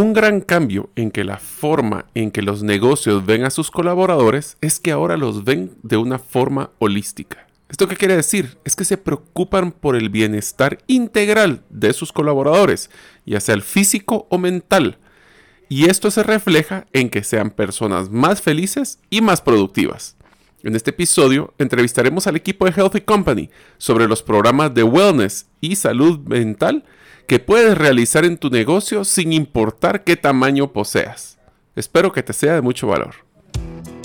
Un gran cambio en que la forma en que los negocios ven a sus colaboradores es que ahora los ven de una forma holística. ¿Esto qué quiere decir? Es que se preocupan por el bienestar integral de sus colaboradores, ya sea el físico o mental. Y esto se refleja en que sean personas más felices y más productivas. En este episodio entrevistaremos al equipo de Healthy Company sobre los programas de wellness y salud mental que puedes realizar en tu negocio sin importar qué tamaño poseas. Espero que te sea de mucho valor.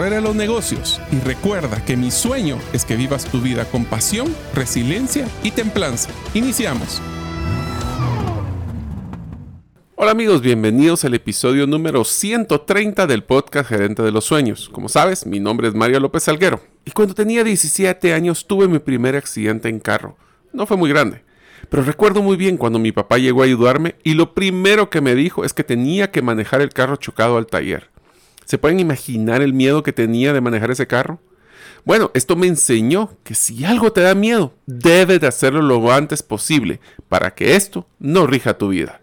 de los negocios y recuerda que mi sueño es que vivas tu vida con pasión, resiliencia y templanza. Iniciamos. Hola amigos, bienvenidos al episodio número 130 del podcast Gerente de los Sueños. Como sabes, mi nombre es Mario López Salguero y cuando tenía 17 años tuve mi primer accidente en carro. No fue muy grande, pero recuerdo muy bien cuando mi papá llegó a ayudarme y lo primero que me dijo es que tenía que manejar el carro chocado al taller. ¿Se pueden imaginar el miedo que tenía de manejar ese carro? Bueno, esto me enseñó que si algo te da miedo, debes de hacerlo lo antes posible para que esto no rija tu vida.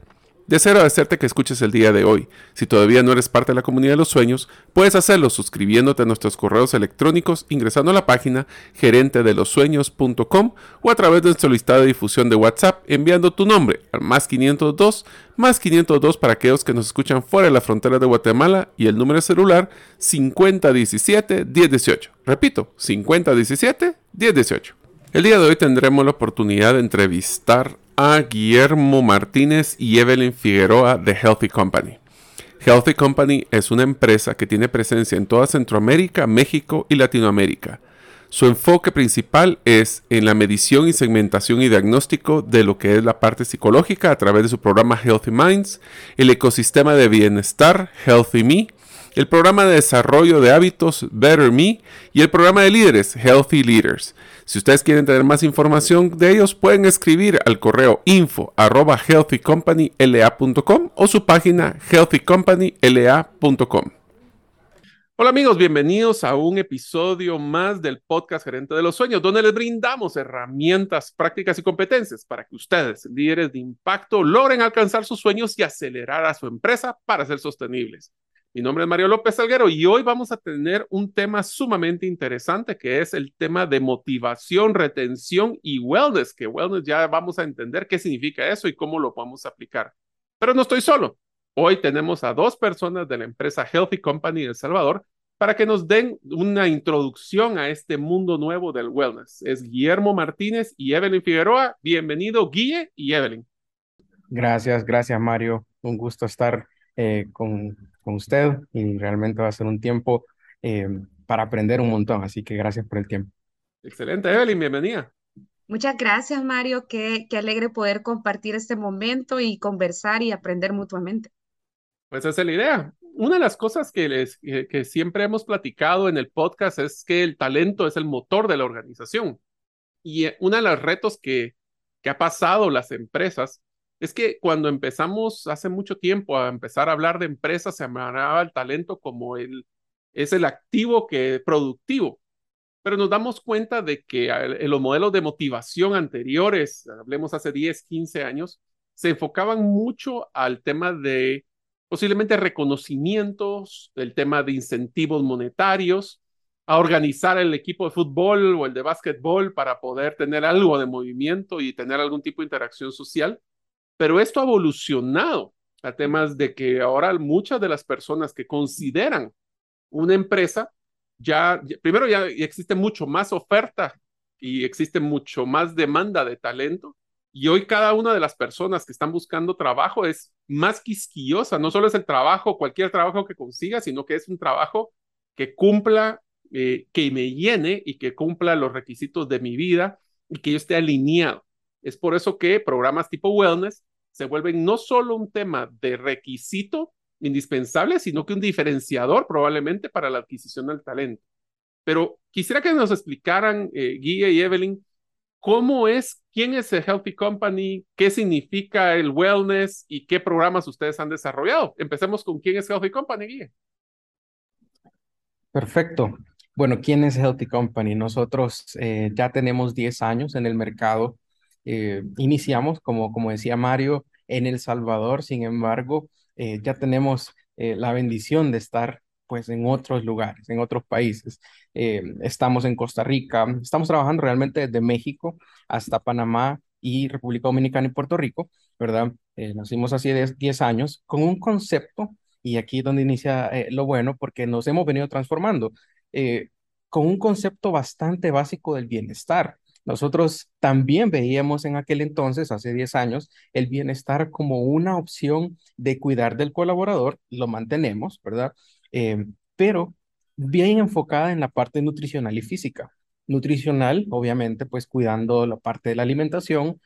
Deseo agradecerte que escuches el día de hoy. Si todavía no eres parte de la comunidad de los sueños, puedes hacerlo suscribiéndote a nuestros correos electrónicos ingresando a la página gerentedelosueños.com o a través de nuestro listado de difusión de WhatsApp enviando tu nombre al más 502 más 502 para aquellos que nos escuchan fuera de la frontera de Guatemala y el número celular 5017 1018. Repito, 5017 1018. El día de hoy tendremos la oportunidad de entrevistar a Guillermo Martínez y Evelyn Figueroa de Healthy Company. Healthy Company es una empresa que tiene presencia en toda Centroamérica, México y Latinoamérica. Su enfoque principal es en la medición y segmentación y diagnóstico de lo que es la parte psicológica a través de su programa Healthy Minds, el ecosistema de bienestar Healthy Me, el programa de desarrollo de hábitos Better Me y el programa de líderes Healthy Leaders. Si ustedes quieren tener más información de ellos, pueden escribir al correo info arroba o su página healthycompanyla.com. Hola amigos, bienvenidos a un episodio más del podcast Gerente de los Sueños, donde les brindamos herramientas prácticas y competencias para que ustedes, líderes de impacto, logren alcanzar sus sueños y acelerar a su empresa para ser sostenibles. Mi nombre es Mario López Salguero y hoy vamos a tener un tema sumamente interesante que es el tema de motivación, retención y wellness, que wellness ya vamos a entender qué significa eso y cómo lo podemos aplicar. Pero no estoy solo. Hoy tenemos a dos personas de la empresa Healthy Company de El Salvador para que nos den una introducción a este mundo nuevo del wellness. Es Guillermo Martínez y Evelyn Figueroa. Bienvenido, Guille y Evelyn. Gracias, gracias, Mario. Un gusto estar eh, con con usted y realmente va a ser un tiempo eh, para aprender un montón. Así que gracias por el tiempo. Excelente, Evelyn, bienvenida. Muchas gracias, Mario. Qué, qué alegre poder compartir este momento y conversar y aprender mutuamente. Pues esa es la idea. Una de las cosas que, les, que, siempre hemos platicado en el podcast es que el talento es el motor de la organización. Y eh, uno de los retos que, que ha pasado las empresas es que cuando empezamos hace mucho tiempo a empezar a hablar de empresas, se llamaba el talento como el, es el activo que productivo. Pero nos damos cuenta de que en los modelos de motivación anteriores, hablemos hace 10, 15 años, se enfocaban mucho al tema de posiblemente reconocimientos, el tema de incentivos monetarios, a organizar el equipo de fútbol o el de básquetbol para poder tener algo de movimiento y tener algún tipo de interacción social. Pero esto ha evolucionado a temas de que ahora muchas de las personas que consideran una empresa, ya, primero ya existe mucho más oferta y existe mucho más demanda de talento. Y hoy cada una de las personas que están buscando trabajo es más quisquillosa. No solo es el trabajo, cualquier trabajo que consiga, sino que es un trabajo que cumpla eh, que me llene y que cumpla los requisitos de mi vida y que yo esté alineado. Es por eso que programas tipo wellness se vuelven no solo un tema de requisito indispensable, sino que un diferenciador probablemente para la adquisición del talento. Pero quisiera que nos explicaran, eh, Guía y Evelyn, cómo es, quién es el Healthy Company, qué significa el wellness y qué programas ustedes han desarrollado. Empecemos con quién es Healthy Company, Guía. Perfecto. Bueno, ¿quién es Healthy Company? Nosotros eh, ya tenemos 10 años en el mercado. Eh, iniciamos, como, como decía Mario, en El Salvador, sin embargo, eh, ya tenemos la bendición de estar pues en otros lugares, en otros países. estamos en Costa Rica, estamos trabajando realmente desde México hasta Panamá y República Dominicana y Puerto Rico, ¿verdad? nacimos hace 10 años con un concepto y aquí es donde inicia lo bueno, porque nos hemos venido transformando. Eh, con un concepto bastante básico del bienestar. Nosotros también veíamos en aquel entonces, hace 10 años, el bienestar como una opción de cuidar del colaborador, lo mantenemos, ¿verdad? Eh, pero bien enfocada en la parte nutricional y física. Nutricional, obviamente, pues cuidando la parte de la alimentación,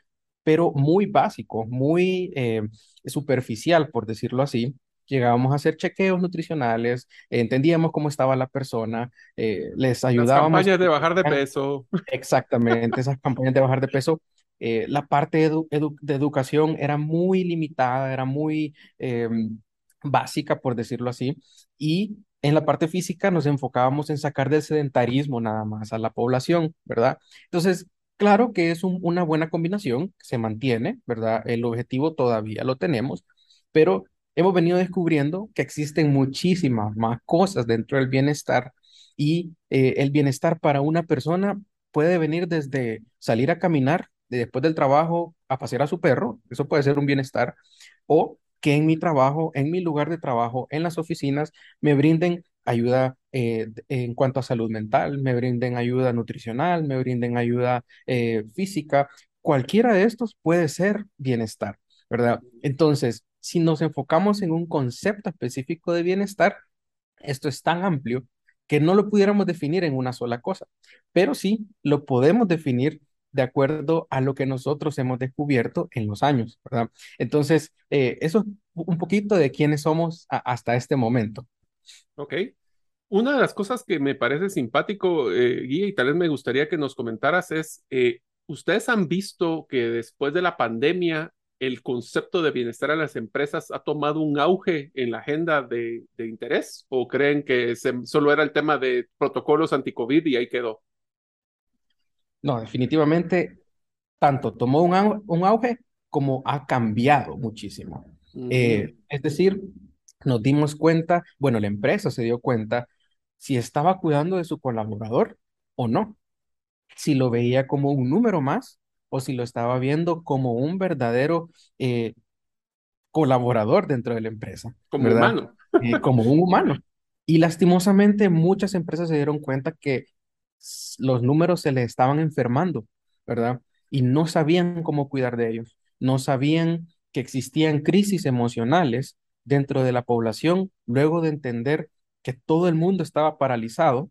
pero muy básico, muy eh, superficial, por decirlo así, llegábamos a hacer chequeos nutricionales, entendíamos cómo estaba la persona, eh, les ayudábamos. Las campañas de bajar de peso. Exactamente, esas campañas de bajar de peso. Eh, la parte de educación era muy limitada, era muy em, básica, por decirlo así, y en la parte física nos enfocábamos en sacar del sedentarismo nada más a la población, ¿verdad? Entonces, claro que es una buena combinación, se mantiene, ¿verdad? El objetivo todavía lo tenemos, pero hemos venido descubriendo que existen muchísimas más cosas dentro del bienestar y eh, el bienestar para una persona puede venir desde salir a caminar después del trabajo a pasear a su perro, eso puede ser un bienestar, o que en mi trabajo, en mi lugar de trabajo, en las oficinas, me brinden ayuda eh, en cuanto a salud mental, me brinden ayuda nutricional, me brinden ayuda eh, física. Cualquiera de estos puede ser bienestar, Entonces, si nos enfocamos en un concepto específico de bienestar, esto es tan amplio que no lo pudiéramos definir en una sola cosa, pero sí lo podemos definir de acuerdo a lo que nosotros hemos descubierto en los años. Entonces, eh, eso es un poquito de quiénes somos hasta este momento. Ok. Una de las cosas que me parece simpático, eh, Guía, y tal vez me gustaría que nos comentaras es, eh, ¿ustedes han visto que después de la pandemia el concepto de bienestar en las empresas ha tomado un auge en la agenda de, interés o creen que solo era el tema de protocolos anti-COVID y ahí quedó? No, definitivamente tanto tomó un, auge como ha cambiado muchísimo. Eh, es decir, nos dimos cuenta, bueno, la empresa se dio cuenta si estaba cuidando de su colaborador o no, si lo veía como un número más o si lo estaba viendo como un verdadero eh, colaborador dentro de la empresa. Como humano. Eh, como un humano. Y lastimosamente muchas empresas se dieron cuenta que los números se les estaban enfermando, ¿verdad? Y no sabían cómo cuidar de ellos. No sabían que existían crisis emocionales dentro de la población luego de entender que todo el mundo estaba paralizado,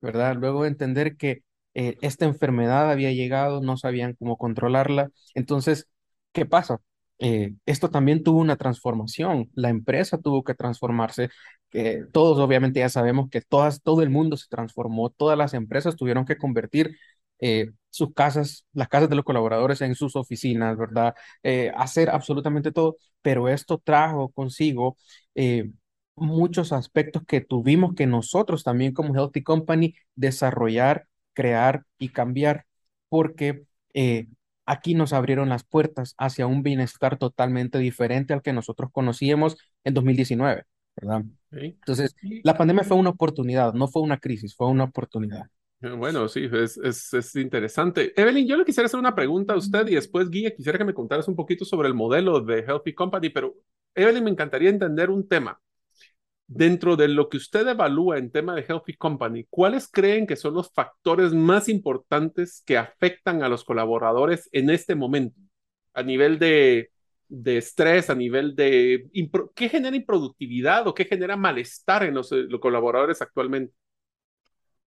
¿verdad? Luego de entender que eh, esta enfermedad había llegado, no sabían cómo controlarla. Entonces, ¿qué pasa? Eh, esto también tuvo una transformación, la empresa tuvo que transformarse, todos obviamente ya sabemos que todas, todo el mundo se transformó, todas las empresas tuvieron que convertir eh, sus casas, las casas de los colaboradores en sus oficinas, ¿verdad? hacer absolutamente todo, pero esto trajo consigo muchos aspectos que tuvimos que nosotros también como Healthy Company desarrollar crear y cambiar, porque eh, aquí nos abrieron las puertas hacia un bienestar totalmente diferente al que nosotros conocíamos en 2019, ¿verdad? Entonces, la pandemia fue una oportunidad, no fue una crisis, fue una oportunidad. Eh, bueno, sí, es, es, es, interesante. Evelyn, yo le quisiera hacer una pregunta a usted y después, Guía, quisiera que me contaras un poquito sobre el modelo de Healthy Company, pero Evelyn, me encantaría entender un tema. Dentro de lo que usted evalúa en tema de Healthy Company, ¿cuáles creen que son los factores más importantes que afectan a los colaboradores en este momento? A nivel de, de estrés, a nivel de... ¿Qué genera improductividad o qué genera malestar en los, los colaboradores actualmente?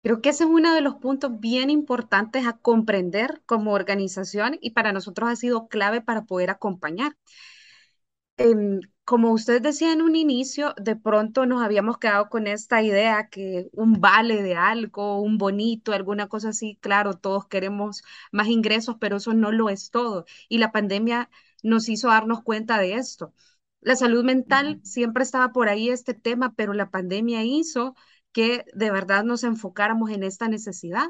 Creo que ese es uno de los puntos bien importantes a comprender como organización y para nosotros ha sido clave para poder acompañar. Em, como usted decía en un inicio, de pronto nos habíamos quedado con esta idea que un vale de algo, un bonito, alguna cosa así, claro, todos queremos más ingresos, pero eso no lo es todo. Y la pandemia nos hizo darnos cuenta de esto. La salud mental siempre estaba por ahí este tema, pero la pandemia hizo que de verdad nos enfocáramos en esta necesidad.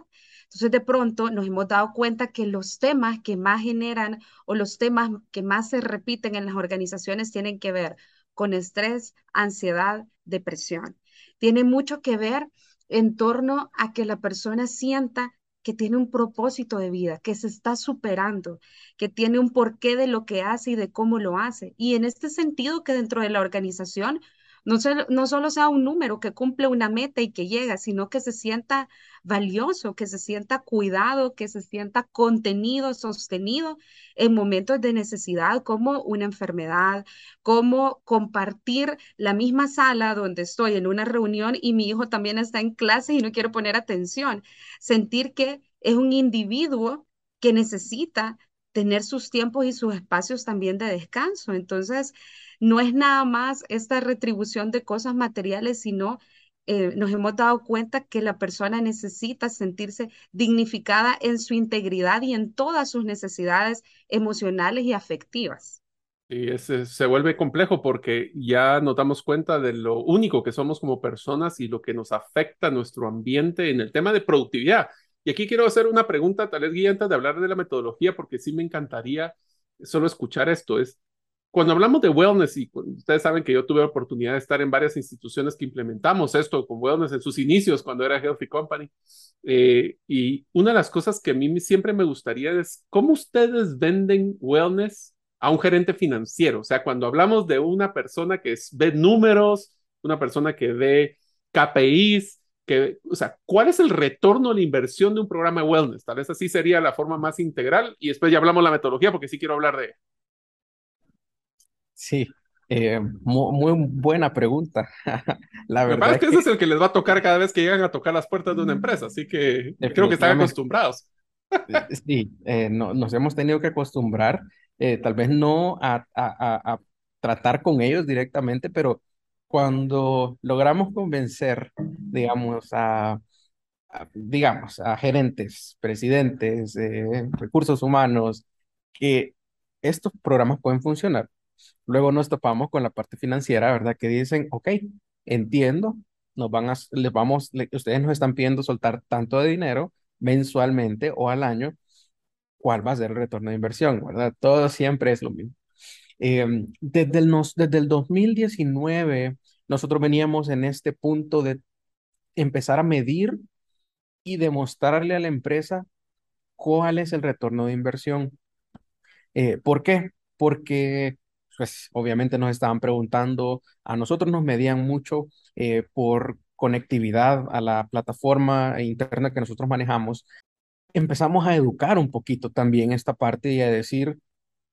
Entonces, de pronto nos hemos dado cuenta que los temas que más generan o los temas que más se repiten en las organizaciones tienen que ver con estrés, ansiedad, depresión. Tiene mucho que ver en torno a que la persona sienta que tiene un propósito de vida, que se está superando, que tiene un porqué de lo que hace y de cómo lo hace. Y en este sentido, que dentro de la organización no, no solo sea un número que cumple una meta y que llega, sino que se sienta valioso, que se sienta cuidado, que se sienta contenido, sostenido en momentos de necesidad como una enfermedad, como compartir la misma sala donde estoy en una reunión y mi hijo también está en clase y no quiero poner atención. Sentir que es un individuo que necesita tener sus tiempos y sus espacios también de descanso. Entonces, no es nada más esta retribución de cosas materiales, sino eh, nos hemos dado cuenta que la persona necesita sentirse dignificada en su integridad y en todas sus necesidades emocionales y afectivas. Y se vuelve complejo porque ya nos damos cuenta de lo único que somos como personas y lo que nos afecta nuestro ambiente en el tema de productividad. Y aquí quiero hacer una pregunta, tal vez guía de hablar de la metodología, porque sí me encantaría solo escuchar esto. Es, cuando hablamos de wellness, y ustedes saben que yo tuve la oportunidad de estar en varias instituciones que implementamos esto con wellness en sus inicios, cuando era Healthy Company, eh, y una de las cosas que a mí siempre me gustaría es cómo ustedes venden wellness a un gerente financiero. O sea, cuando hablamos de una persona que ve números, una persona que ve KPIs, que, o sea, ¿cuál es el retorno a la inversión de un programa de wellness? Tal vez así sería la forma más integral y después ya hablamos de la metodología porque sí quiero hablar de Sí, eh, muy, buena pregunta. La verdad es que, ese es el que les va a tocar cada vez que llegan a tocar las puertas de una empresa, así que creo que están acostumbrados. Eh, sí, eh, no, nos hemos tenido que acostumbrar, tal vez no a, a, tratar con ellos directamente, pero cuando logramos convencer, digamos, a, digamos, a gerentes, presidentes, recursos humanos, que estos programas pueden funcionar, Luego nos topamos con la parte financiera, ¿verdad? Que dicen, ok, entiendo, nos van a, les vamos, ustedes nos están pidiendo soltar tanto de dinero mensualmente o al año, ¿cuál va a ser el retorno de inversión, verdad? Todo siempre es lo mismo. Em, desde, el nos, desde el 2019, nosotros veníamos en este punto de empezar a medir y demostrarle a la empresa cuál es el retorno de inversión. Eh, ¿por qué? Porque pues obviamente nos estaban preguntando, a nosotros nos medían mucho eh, por conectividad a la plataforma interna que nosotros manejamos. Empezamos a educar un poquito también esta parte y a decir,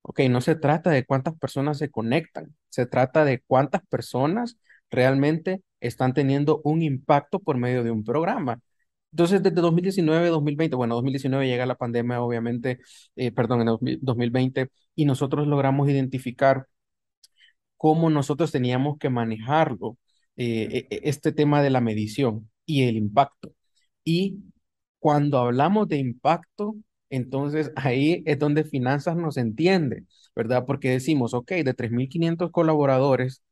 ok, no se trata de cuántas personas se conectan, se trata de cuántas personas realmente están teniendo un impacto por medio de un programa. Entonces, desde 2019, 2020, bueno, 2019 llega la pandemia, obviamente, eh, perdón, en 2020, y nosotros logramos identificar cómo nosotros teníamos que manejarlo, eh, e, e, este tema de la medición y el impacto. Y cuando hablamos de impacto, entonces ahí es donde finanzas nos entiende, ¿verdad? Porque decimos, ok, de 3.500 colaboradores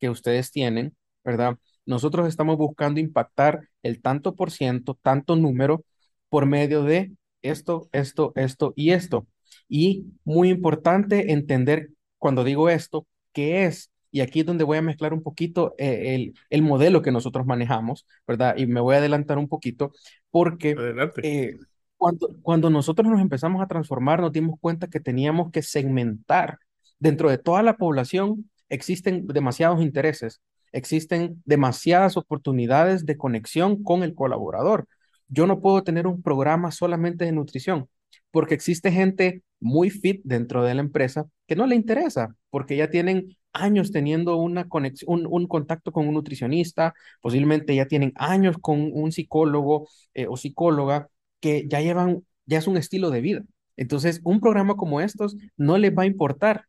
que ustedes tienen, ¿verdad? Nosotros estamos buscando impactar el tanto por ciento, tanto número, por medio de esto, esto, esto y esto. Y muy importante entender cuando digo esto, qué es. Y aquí es donde voy a mezclar un poquito eh, el, el, modelo que nosotros manejamos, ¿verdad? Y me voy a adelantar un poquito porque eh, cuando, cuando nosotros nos empezamos a transformar, nos dimos cuenta que teníamos que segmentar. Dentro de toda la población existen demasiados intereses, existen demasiadas oportunidades de conexión con el colaborador. Yo no puedo tener un programa solamente de nutrición, porque existe gente muy fit dentro de la empresa que no le interesa, porque ya tienen años teniendo una conexión, un, contacto con un nutricionista, posiblemente ya tienen años con un psicólogo eh, o psicóloga que ya llevan, ya es un estilo de vida. Entonces, un programa como estos no les va a importar.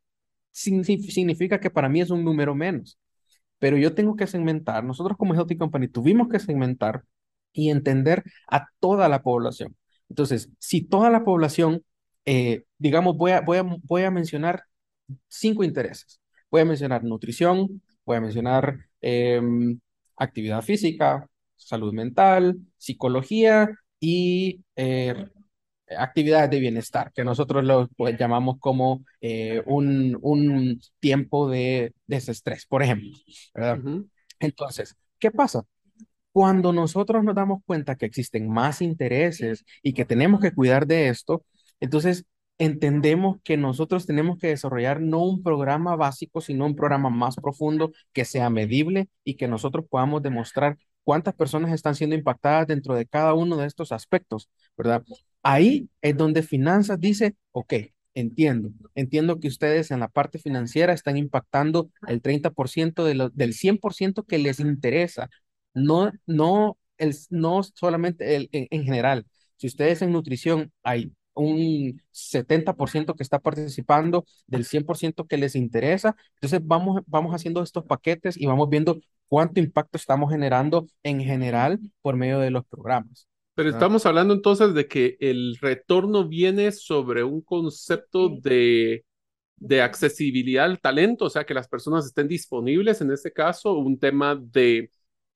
significa que para mí es un número menos. Pero yo tengo que segmentar, nosotros como Healthy Company tuvimos que segmentar y entender a toda la población. Entonces, si toda la población, eh, digamos, voy a, mencionar cinco intereses. Voy a mencionar nutrición, voy a mencionar em, actividad física, salud mental, psicología y eh, actividades de bienestar, que nosotros lo pues, llamamos como eh, un, un, tiempo de desestrés, por ejemplo. Entonces, ¿qué pasa? Cuando nosotros nos damos cuenta que existen más intereses y que tenemos que cuidar de esto, entonces entendemos que nosotros tenemos que desarrollar no un programa básico, sino un programa más profundo que sea medible y que nosotros podamos demostrar cuántas personas están siendo impactadas dentro de cada uno de estos aspectos, ¿verdad? Ahí es donde finanzas dice, ok, entiendo, entiendo que ustedes en la parte financiera están impactando el 30% de del 100% que les interesa, no, no, el, no solamente el, en, general. Si ustedes en nutrición hay un 70% que está participando del 100% que les interesa. Entonces vamos, vamos haciendo estos paquetes y vamos viendo cuánto impacto estamos generando en general por medio de los programas. Pero estamos hablando entonces de que el retorno viene sobre un concepto de, de accesibilidad al talento, o sea, que las personas estén disponibles en este caso, un tema de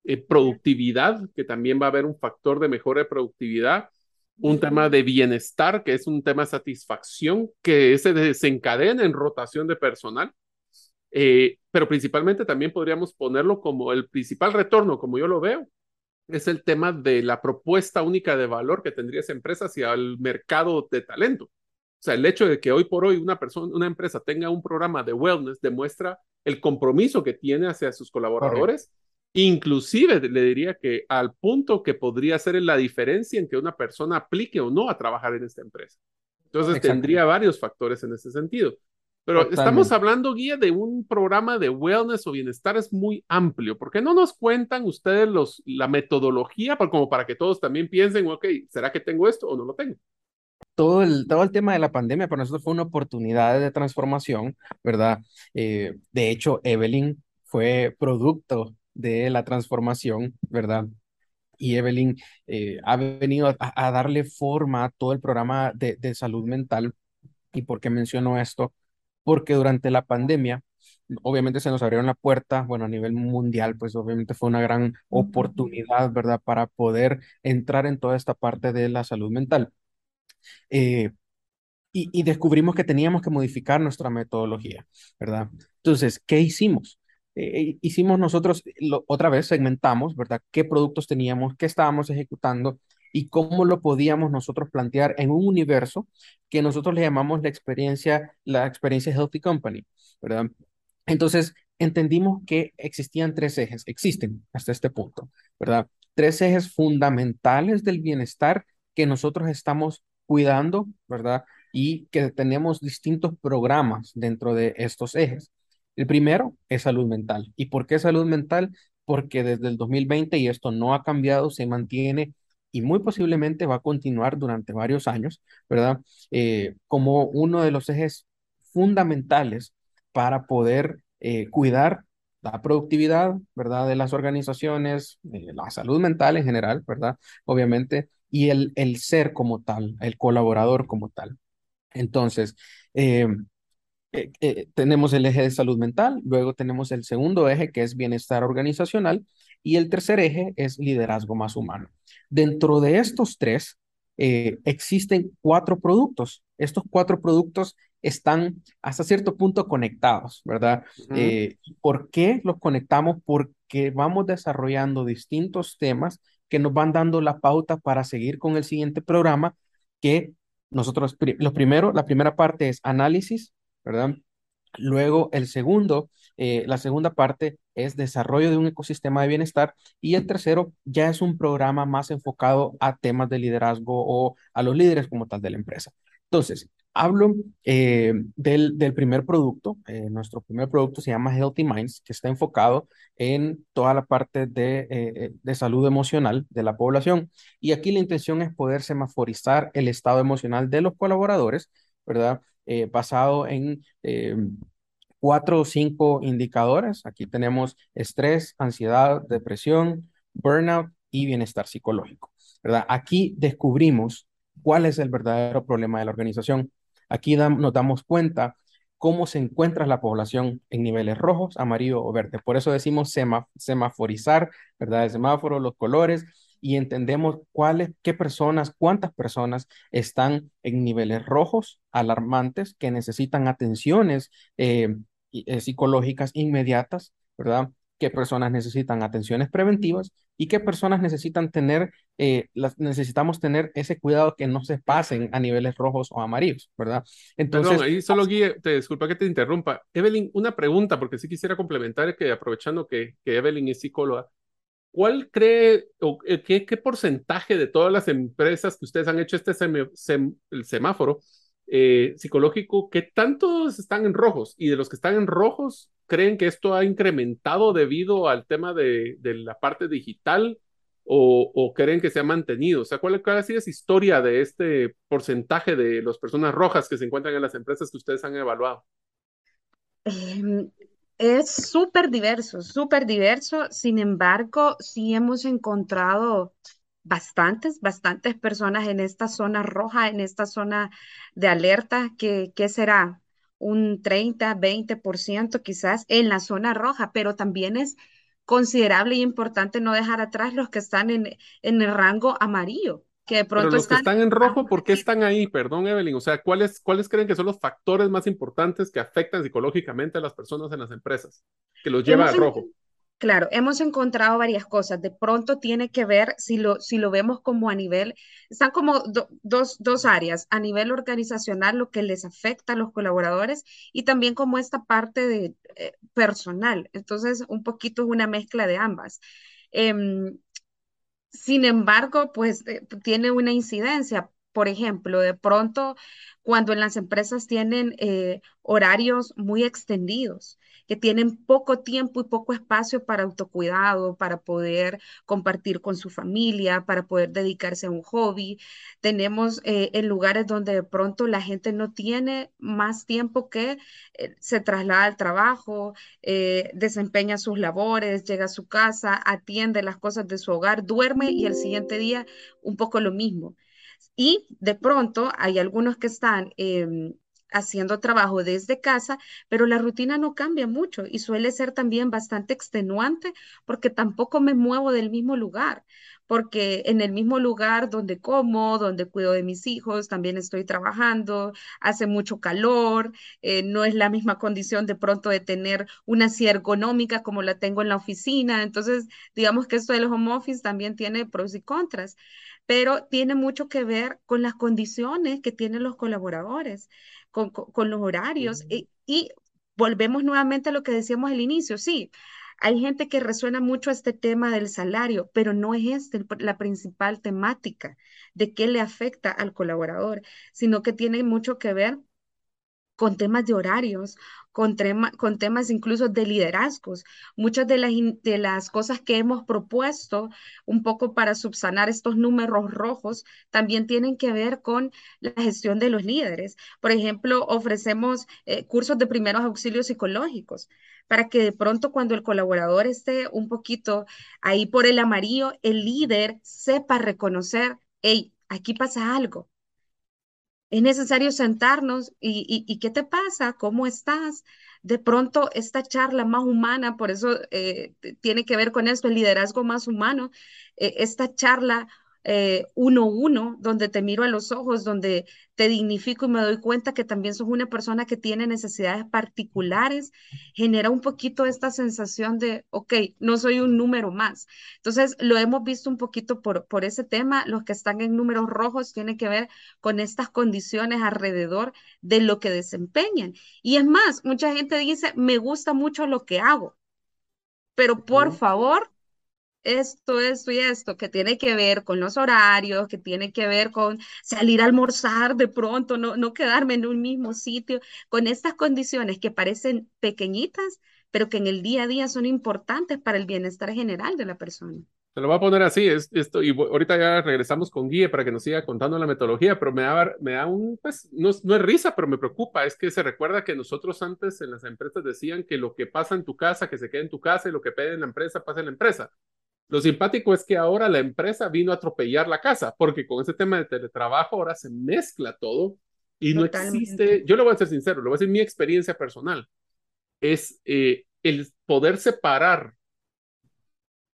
eh, productividad, que también va a haber un factor de mejora de productividad, un tema de bienestar, que es un tema de satisfacción, que se desencadena en rotación de personal. Eh, pero principalmente también podríamos ponerlo como el principal retorno, como yo lo veo, es el tema de la propuesta única de valor que tendría esa empresa hacia el mercado de talento. O sea, el hecho de que hoy por hoy una persona, una empresa tenga un programa de wellness demuestra el compromiso que tiene hacia sus colaboradores. Inclusive le diría que al punto que podría ser la diferencia en que una persona aplique o no a trabajar en esta empresa. Entonces tendría varios factores en ese sentido. Pero estamos hablando, guía, de un programa de wellness o bienestar es muy amplio. ¿Por qué no nos cuentan ustedes los, la metodología para, como para que todos también piensen, ok, ¿será que tengo esto o no lo tengo? Todo el, todo el tema de la pandemia para nosotros fue una oportunidad de transformación, ¿verdad? Eh, de hecho, Evelyn fue producto de la transformación, ¿verdad? Y Evelyn eh, ha venido a, darle forma a todo el programa de, de salud mental. ¿Y por qué menciono esto? Porque durante la pandemia, obviamente se nos abrieron la puerta, bueno, a nivel mundial, pues obviamente fue una gran oportunidad, ¿verdad?, para poder entrar en toda esta parte de la salud mental. Eh, y, descubrimos que teníamos que modificar nuestra metodología, ¿verdad? Entonces, ¿qué hicimos? Eh, hicimos nosotros, otra vez segmentamos, ¿verdad? ¿Qué productos teníamos? ¿Qué estábamos ejecutando? Y cómo lo podíamos nosotros plantear en un universo que nosotros le llamamos la experiencia, la experiencia Healthy Company, ¿verdad? Entonces, entendimos que existían tres ejes, existen hasta este punto, ¿verdad? Tres ejes fundamentales del bienestar que nosotros estamos cuidando, ¿verdad? Y que tenemos distintos programas dentro de estos ejes. El primero es salud mental. ¿Y por qué salud mental? Porque desde el 2020, y esto no ha cambiado, se mantiene y muy posiblemente va a continuar durante varios años, ¿verdad? Eh, como uno de los ejes fundamentales para poder eh, cuidar la productividad, ¿verdad? De las organizaciones, la salud mental en general, ¿verdad? Obviamente, y el, el ser como tal, el colaborador como tal. Entonces, eh, tenemos el eje de salud mental, luego tenemos el segundo eje que es bienestar organizacional y el tercer eje es liderazgo más humano. Dentro de estos tres, eh, existen cuatro productos. Estos cuatro productos están hasta cierto punto conectados, ¿verdad? Eh, ¿Por qué los conectamos? Porque vamos desarrollando distintos temas que nos van dando la pauta para seguir con el siguiente programa que nosotros, lo primero, la primera parte es análisis, ¿verdad? Luego el segundo, eh, la segunda parte es desarrollo de un ecosistema de bienestar y el tercero ya es un programa más enfocado a temas de liderazgo o a los líderes como tal de la empresa. Entonces, hablo eh, del, del, primer producto. Eh, nuestro primer producto se llama Healthy Minds, que está enfocado en toda la parte de, de salud emocional de la población. Y aquí la intención es poder semaforizar el estado emocional de los colaboradores, ¿verdad? Basado en cuatro o cinco indicadores. Aquí tenemos estrés, ansiedad, depresión, burnout y bienestar psicológico. ¿verdad? Aquí descubrimos cuál es el verdadero problema de la organización. Aquí nos damos cuenta cómo se encuentra la población en niveles rojos, amarillo o verde. Por eso decimos semaforizar, ¿verdad? El semáforo, los colores y entendemos cuáles, qué personas, cuántas personas están en niveles rojos, alarmantes, que necesitan atenciones eh, eh, psicológicas inmediatas, ¿verdad? qué personas necesitan atenciones preventivas y qué personas necesitan tener, eh, las, necesitamos tener ese cuidado que no se pasen a niveles rojos o amarillos, ¿verdad? Entonces, Perdón, ahí solo Guille, te disculpa que te interrumpa. Evelyn, una pregunta, porque sí quisiera complementar que aprovechando que, que Evelyn es psicóloga, ¿Cuál cree o eh, qué, qué, porcentaje de todas las empresas que ustedes han hecho este el semáforo eh, psicológico, qué tantos están en rojos? Y de los que están en rojos, ¿creen que esto ha incrementado debido al tema de, la parte digital o, creen que se ha mantenido? O sea, ¿cuál, ¿cuál, ha sido esa historia de este porcentaje de las personas rojas que se encuentran en las empresas que ustedes han evaluado? Eh, es súper diverso, súper diverso. Sin embargo, sí hemos encontrado bastantes, bastantes personas en esta zona roja, en esta zona de alerta, que, ¿qué será? Un 30, 20% quizás en la zona roja, pero también es considerable y importante no dejar atrás los que están en, en el rango amarillo que de pronto Pero los que están en rojo, ¿por qué están ahí? Perdón, Evelyn. O sea, ¿cuáles, ¿cuáles creen que son los factores más importantes que afectan psicológicamente a las personas en las empresas? Que los lleva al rojo. Claro, hemos encontrado varias cosas. De pronto tiene que ver, si lo, si lo vemos como a nivel, están como dos, dos áreas, a nivel organizacional, lo que les afecta a los colaboradores y también como esta parte de eh, personal. Entonces, un poquito es una mezcla de ambas. Em, sin embargo, pues eh, tiene una incidencia. Por ejemplo, de pronto, cuando en las empresas tienen eh, horarios muy extendidos, que tienen poco tiempo y poco espacio para autocuidado, para poder compartir con su familia, para poder dedicarse a un hobby. Tenemos eh, en lugares donde de pronto la gente no tiene más tiempo que eh, se traslada al trabajo, desempeña sus labores, llega a su casa, atiende las cosas de su hogar, duerme y el siguiente día un poco lo mismo. Y de pronto hay algunos que están em, haciendo trabajo desde casa, pero la rutina no cambia mucho y suele ser también bastante extenuante porque tampoco me muevo del mismo lugar, porque en el mismo lugar donde como, donde cuido de mis hijos, también estoy trabajando, hace mucho calor, eh, no es la misma condición de pronto de tener una silla ergonómica como la tengo en la oficina, entonces digamos que esto del home office también tiene pros y contras pero tiene mucho que ver con las condiciones que tienen los colaboradores con, los horarios. Y, y, volvemos nuevamente a lo que decíamos al inicio, sí. Hay gente que resuena mucho este tema del salario, pero no es este la principal temática de qué le afecta al colaborador, sino que tiene mucho que ver con temas de horarios, con, con temas incluso de liderazgos. Muchas de las, de las cosas que hemos propuesto un poco para subsanar estos números rojos también tienen que ver con la gestión de los líderes. Por ejemplo, ofrecemos eh, cursos de primeros auxilios psicológicos para que de pronto cuando el colaborador esté un poquito ahí por el amarillo, el líder sepa reconocer, hey, aquí pasa algo es necesario sentarnos y, ¿qué te pasa? ¿Cómo estás? De pronto esta charla más humana, por eso eh, tiene que ver con esto, el liderazgo más humano, eh, esta charla eh, uno uno, donde te miro a los ojos, donde te dignifico y me doy cuenta que también sos una persona que tiene necesidades particulares, genera un poquito esta sensación de, ok, no soy un número más. Entonces, lo hemos visto un poquito por, por ese tema. Los que están en números rojos tienen que ver con estas condiciones alrededor de lo que desempeñan. Y es más, mucha gente dice, me gusta mucho lo que hago, pero por favor, esto, esto y esto, que tiene que ver con los horarios, que tiene que ver con salir a almorzar de pronto, no, no quedarme en un mismo sitio, con estas condiciones que parecen pequeñitas, pero que en el día a día son importantes para el bienestar general de la persona. Se lo voy a poner así, es, esto, y ahorita ya regresamos con Guille para que nos siga contando la metodología, pero me da, me da un, pues, no, no es risa, pero me preocupa, es que se recuerda que nosotros antes en las empresas decían que lo que pasa en tu casa, que se quede en tu casa, y lo que pide en la empresa, pasa en la empresa. Lo simpático es que ahora la empresa vino a atropellar la casa, porque con ese tema de teletrabajo ahora se mezcla todo y no existe, yo le voy a ser sincero, le voy a decir mi experiencia personal, es eh, el poder separar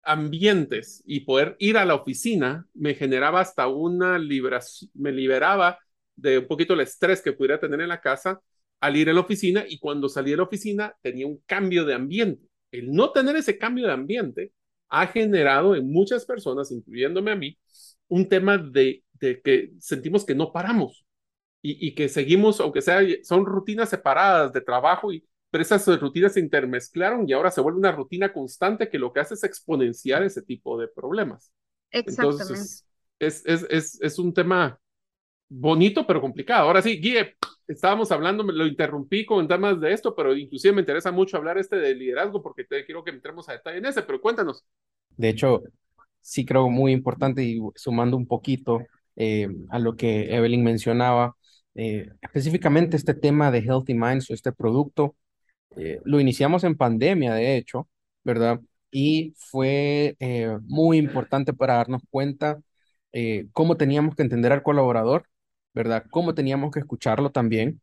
ambientes y poder ir a la oficina me generaba hasta una liberación, me liberaba de un poquito el estrés que pudiera tener en la casa al ir a la oficina y cuando salí de la oficina tenía un cambio de ambiente. El no tener ese cambio de ambiente ha generado en muchas personas, incluyéndome a mí, un tema de, de que sentimos que no paramos y, y, que seguimos, aunque sea, son rutinas separadas de trabajo, y, pero esas rutinas se intermezclaron y ahora se vuelve una rutina constante que lo que hace es exponenciar ese tipo de problemas. Exactamente. Entonces, es, es, es, es un tema bonito pero complicado. Ahora sí, Guille, estábamos hablando, lo interrumpí con temas de esto, pero inclusive me interesa mucho hablar este de liderazgo porque te quiero que entremos a detalle en ese, pero cuéntanos. De hecho, sí creo muy importante y sumando un poquito eh, a lo que Evelyn mencionaba, eh, específicamente este tema de Healthy Minds o este producto, eh, lo iniciamos en pandemia, de hecho, ¿verdad? Y fue muy importante para darnos cuenta cómo teníamos que entender al colaborador ¿verdad? Cómo teníamos que escucharlo también.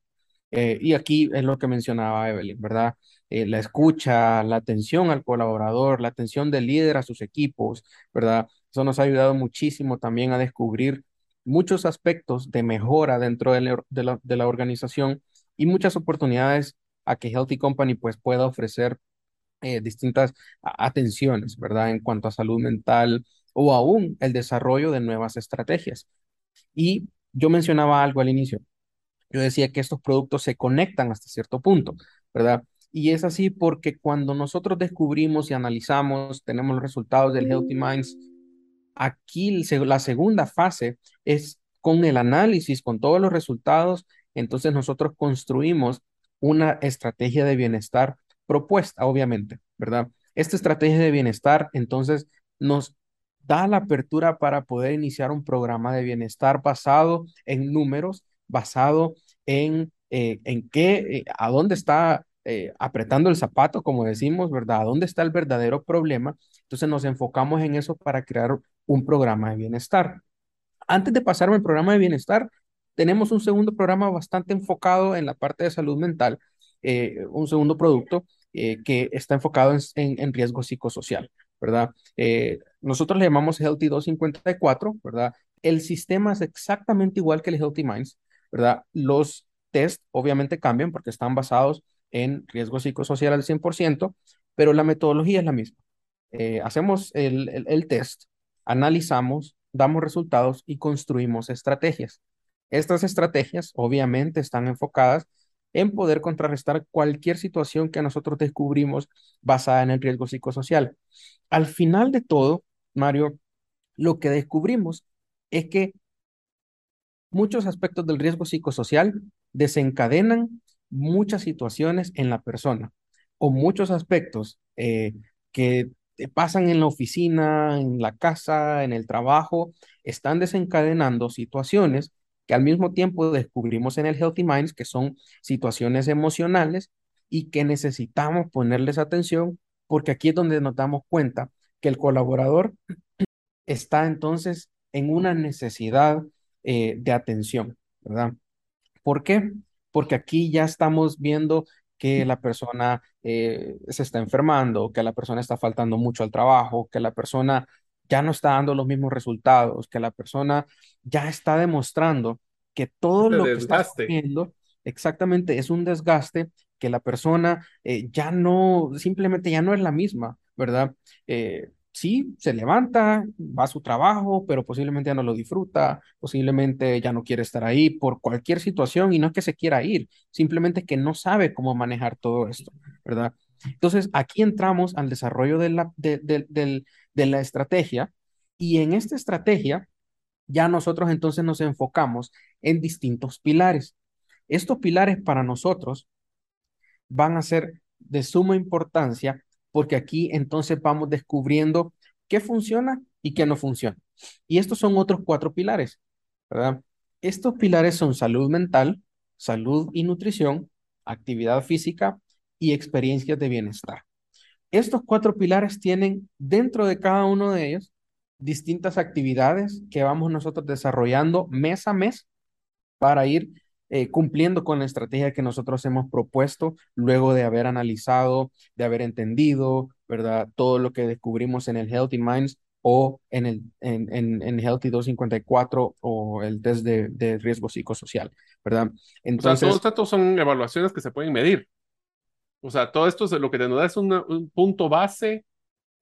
Eh, y aquí es lo que mencionaba Evelyn, ¿verdad? Eh, la escucha, la atención al colaborador, la atención del líder a sus equipos, ¿verdad? Eso nos ha ayudado muchísimo también a descubrir muchos aspectos de mejora dentro de la, de la, organización y muchas oportunidades a que Healthy Company pues pueda ofrecer eh, distintas atenciones, ¿verdad? En cuanto a salud mental o aún el desarrollo de nuevas estrategias. Y yo mencionaba algo al inicio. Yo decía que estos productos se conectan hasta cierto punto, ¿verdad? Y es así porque cuando nosotros descubrimos y analizamos, tenemos los resultados del Healthy Minds, aquí la segunda fase es con el análisis, con todos los resultados, entonces nosotros construimos una estrategia de bienestar propuesta, obviamente, ¿verdad? Esta estrategia de bienestar entonces nos da la apertura para poder iniciar un programa de bienestar basado en números, basado en, eh, en qué, eh, a dónde está eh, apretando el zapato, como decimos, ¿verdad? ¿A dónde está el verdadero problema? Entonces nos enfocamos en eso para crear un programa de bienestar. Antes de pasarme al programa de bienestar, tenemos un segundo programa bastante enfocado en la parte de salud mental, un segundo producto que está enfocado en, en riesgo psicosocial. ¿Verdad? Eh, nosotros le llamamos Healthy 254, ¿verdad? El sistema es exactamente igual que el Healthy Minds, ¿verdad? Los test obviamente cambian porque están basados en riesgo psicosocial al 100%, pero la metodología es la misma. Eh, hacemos el, el test, analizamos, damos resultados y construimos estrategias. Estas estrategias obviamente están enfocadas en poder contrarrestar cualquier situación que nosotros descubrimos basada en el riesgo psicosocial. Al final de todo, Mario, lo que descubrimos es que muchos aspectos del riesgo psicosocial desencadenan muchas situaciones en la persona o muchos aspectos eh, que pasan en la oficina, en la casa, en el trabajo, están desencadenando situaciones que al mismo tiempo descubrimos en el Healthy Minds que son situaciones emocionales y que necesitamos ponerles atención porque aquí es donde nos damos cuenta que el colaborador está entonces en una necesidad eh, de atención, ¿verdad? ¿Por qué? Porque aquí ya estamos viendo que la persona eh, se está enfermando, que la persona está faltando mucho al trabajo, que la persona ya no está dando los mismos resultados, que la persona ya está demostrando que todo lo que está haciendo exactamente es un desgaste que la persona eh, ya no, simplemente ya no es la misma, ¿verdad? Eh, sí, se levanta, va a su trabajo, pero posiblemente ya no lo disfruta, posiblemente ya no quiere estar ahí por cualquier situación y no es que se quiera ir, simplemente que no sabe cómo manejar todo esto, ¿verdad? Entonces, aquí entramos al desarrollo de la, de, de- del- de la estrategia y en esta estrategia ya nosotros entonces nos enfocamos en distintos pilares. Estos pilares para nosotros van a ser de suma importancia porque aquí entonces vamos descubriendo qué funciona y qué no funciona. Y estos son otros cuatro pilares, ¿verdad? Estos pilares son salud mental, salud y nutrición, actividad física y experiencias de bienestar. Estos cuatro pilares tienen dentro de cada uno de ellos distintas actividades que vamos nosotros desarrollando mes a mes para ir eh, cumpliendo con la estrategia que nosotros hemos propuesto luego de haber analizado, de haber entendido, ¿verdad? Todo lo que descubrimos en el Healthy Minds o en el en, en, en Healthy 254 o el test de, de riesgo psicosocial, ¿verdad? O sea, Entonces, todos estos son evaluaciones que se pueden medir. O sea, todo esto es lo que nos da es una- un punto base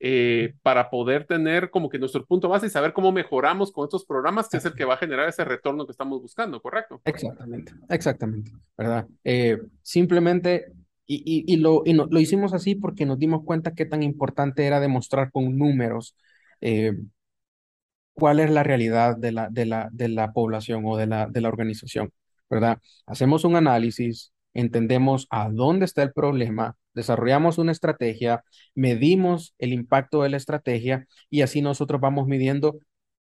eh, para poder tener como que nuestro punto base y saber cómo mejoramos con estos programas, que es el que va a generar ese retorno que estamos buscando, ¿correcto? Exactamente, exactamente, ¿verdad? Eh, simplemente, y, y, y lo, y no- lo hicimos así porque nos dimos cuenta qué tan importante era demostrar con números eh, cuál es la realidad de la, de la, de la población o de la, de la organización, ¿verdad? Hacemos un análisis, entendemos a dónde está el problema, desarrollamos una estrategia, medimos el impacto de la estrategia y así nosotros vamos midiendo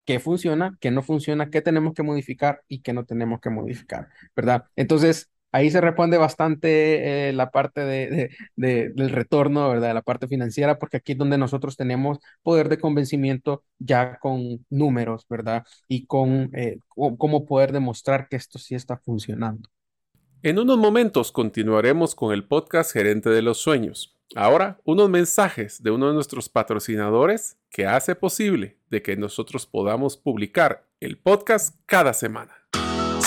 qué funciona, qué no funciona, qué tenemos que modificar y qué no tenemos que modificar, ¿verdad? Entonces, ahí se responde bastante eh, la parte de, de- de- del retorno, ¿verdad? La parte financiera, porque aquí es donde nosotros tenemos poder de convencimiento ya con números, ¿verdad? Y con eh, cómo poder demostrar que esto sí está funcionando. En unos momentos continuaremos con el podcast Gerente de los Sueños. Ahora, unos mensajes de uno de nuestros patrocinadores que hace posible de que nosotros podamos publicar el podcast cada semana.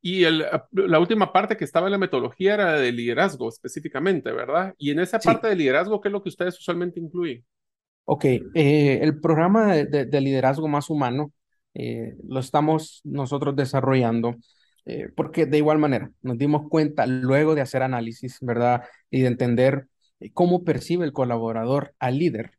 Y el, la última parte que estaba en la metodología era de liderazgo específicamente, ¿verdad? Y en esa Sí. parte de liderazgo, ¿qué es lo que ustedes usualmente incluyen? Ok, eh, el programa de, de- de liderazgo más humano eh, lo estamos nosotros desarrollando eh, porque de igual manera nos dimos cuenta luego de hacer análisis, ¿verdad? Y de entender cómo percibe el colaborador al líder.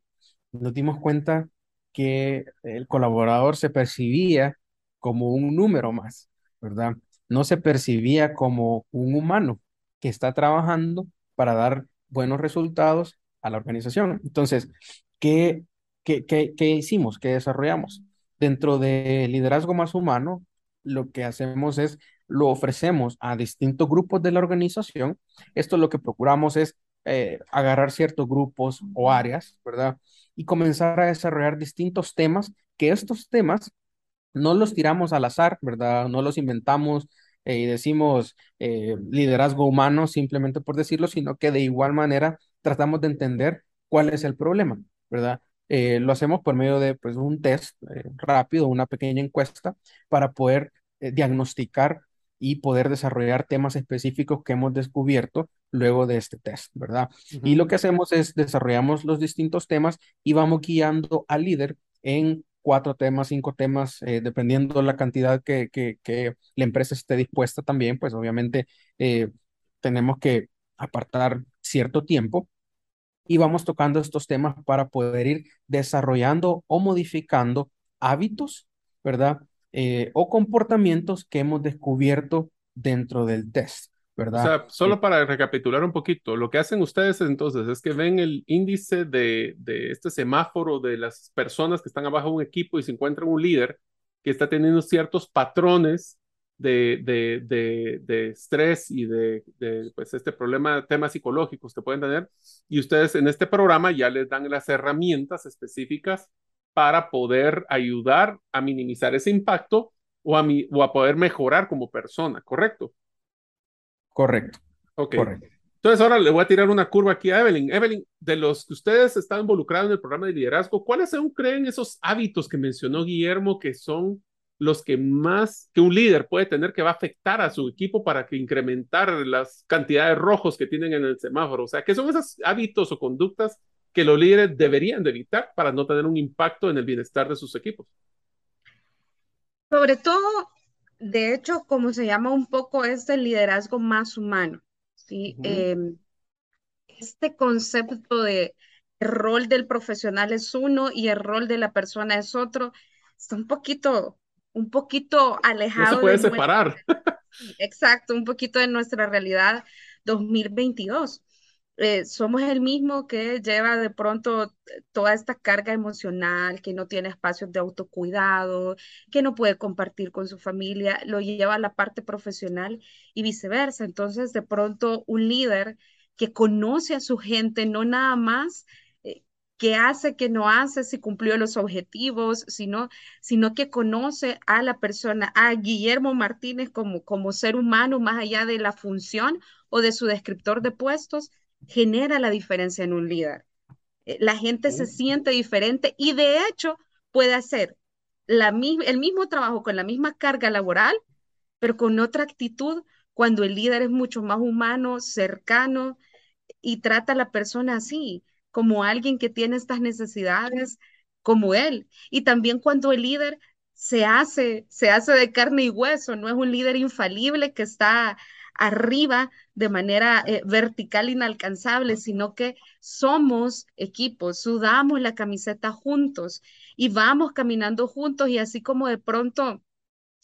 Nos dimos cuenta que el colaborador se percibía como un número más, ¿verdad? No se percibía como un humano que está trabajando para dar buenos resultados a la organización. Entonces, ¿qué, qué, qué, qué hicimos? ¿Qué desarrollamos? Dentro de liderazgo más humano, lo que hacemos es, lo ofrecemos a distintos grupos de la organización. Esto lo que procuramos es eh, agarrar ciertos grupos o áreas, ¿verdad? Y comenzar a desarrollar distintos temas, que estos temas no los tiramos al azar, ¿verdad? No los inventamos eh, y decimos eh, liderazgo humano simplemente por decirlo, sino que de igual manera tratamos de entender cuál es el problema, ¿verdad? Eh, lo hacemos por medio de pues, un test rápido, una pequeña encuesta para poder diagnosticar y poder desarrollar temas específicos que hemos descubierto luego de este test, ¿verdad? Y lo que hacemos es desarrollamos los distintos temas y vamos guiando al líder en cuatro temas, cinco temas, eh, dependiendo la cantidad que, que, la empresa esté dispuesta también, pues obviamente eh, tenemos que apartar cierto tiempo y vamos tocando estos temas para poder ir desarrollando o modificando hábitos, ¿verdad? Eh, o comportamientos que hemos descubierto dentro del test, O sea, solo para recapitular un poquito, lo que hacen ustedes entonces es que ven el índice de, de este semáforo de las personas que están abajo de un equipo y se encuentran un líder que está teniendo ciertos patrones de, de, de, estrés y de, pues, este problema, temas psicológicos que pueden tener. Y ustedes en este programa ya les dan las herramientas específicas para poder ayudar a minimizar ese impacto o a, mi, o a poder mejorar como persona, ¿correcto? Correcto. Ok. Entonces ahora le voy a tirar una curva aquí a Evelyn. Evelyn, de los que ustedes están involucrados en el programa de liderazgo, ¿cuáles son, creen esos hábitos que mencionó Guillermo que son los que más que un líder puede tener que va a afectar a su equipo para que incrementar las cantidades rojos que tienen en el semáforo? O sea, ¿qué son esos hábitos o conductas que los líderes deberían de evitar para no tener un impacto en el bienestar de sus equipos? Sobre todo, de hecho, como se llama un poco, es el liderazgo más humano. ¿sí? Em, este concepto de el rol del profesional es uno y el rol de la persona es otro, está un poquito, un poquito alejado. No se puede separar. exacto, un poquito de nuestra realidad 2022. Eh, somos el mismo que lleva de pronto toda esta carga emocional, que no tiene espacios de autocuidado, que no puede compartir con su familia, lo lleva a la parte profesional y viceversa. Entonces, de pronto, un líder que conoce a su gente, no nada más eh, que hace, que no hace, si cumplió los objetivos, sino, sino que conoce a la persona, a Guillermo Martínez como, como ser humano, más allá de la función o de su descriptor de puestos, genera la diferencia en un líder. Eh, la gente se siente diferente y de hecho puede hacer la, el mismo trabajo con la misma carga laboral, pero con otra actitud cuando el líder es mucho más humano, cercano y trata a la persona así, como alguien que tiene estas necesidades como él. Y también cuando el líder se hace, se hace de carne y hueso, no es un líder infalible que está arriba de manera eh, vertical inalcanzable, sino que somos equipos, sudamos la camiseta juntos y vamos caminando juntos y así como de pronto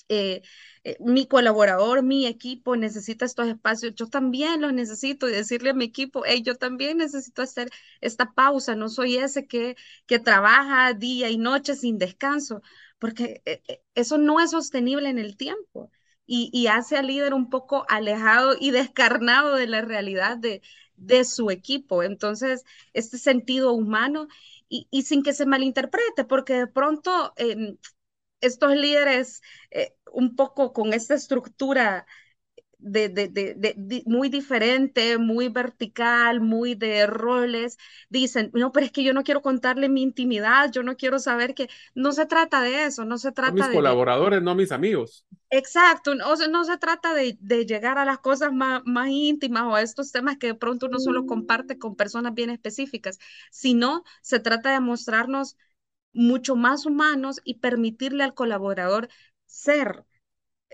eh, eh, mi colaborador, mi equipo necesita estos espacios, yo también los necesito y decirle a mi equipo, hey, yo también necesito hacer esta pausa, no soy ese que, que trabaja día y noche sin descanso, porque eso no es sostenible en el tiempo y, hace al líder un poco alejado y descarnado de la realidad de, de su equipo. Entonces, este sentido humano y, sin que se malinterprete, porque de pronto em, estos líderes, eh, un poco con esta estructura de, de, de, muy diferente, muy vertical, muy de roles, dicen, no, pero es que yo no quiero contarle mi intimidad, yo no quiero saber que no se trata de eso, no se trata mis de... colaboradores, no mis amigos. Exacto, no se trata de, de llegar a las cosas más, más, íntimas o a estos temas que de pronto uno solo comparte con personas bien específicas, sino se trata de mostrarnos mucho más humanos y permitirle al colaborador ser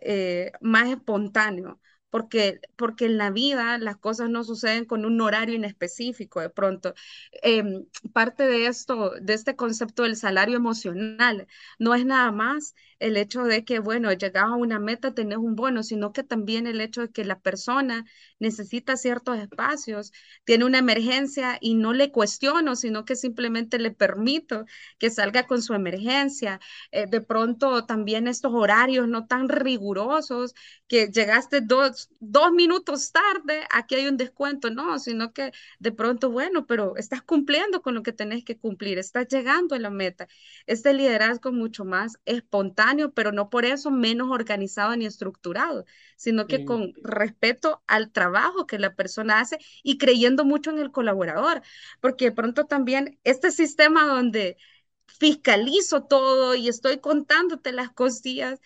eh, más espontáneo porque, porque en la vida las cosas no suceden con un horario inespecífico de pronto. Em, parte de esto, de este concepto del salario emocional, no es nada más el hecho de que, bueno, llegas a una meta, tenés un bono, sino que también el hecho de que la persona necesita ciertos espacios, tiene una emergencia y no le cuestiono, sino que simplemente le permito que salga con su emergencia. Eh, de pronto también estos horarios no tan rigurosos, que llegaste dos, dos minutos tarde, aquí hay un descuento, no, sino que de pronto, bueno, pero estás cumpliendo con lo que tenés que cumplir, estás llegando a la meta. Este liderazgo mucho más espontáneo pero no por eso menos organizado ni estructurado, sino que con respeto al trabajo que la persona hace y creyendo mucho en el colaborador, porque de pronto también este sistema donde fiscalizo todo y estoy contándote las cosillas,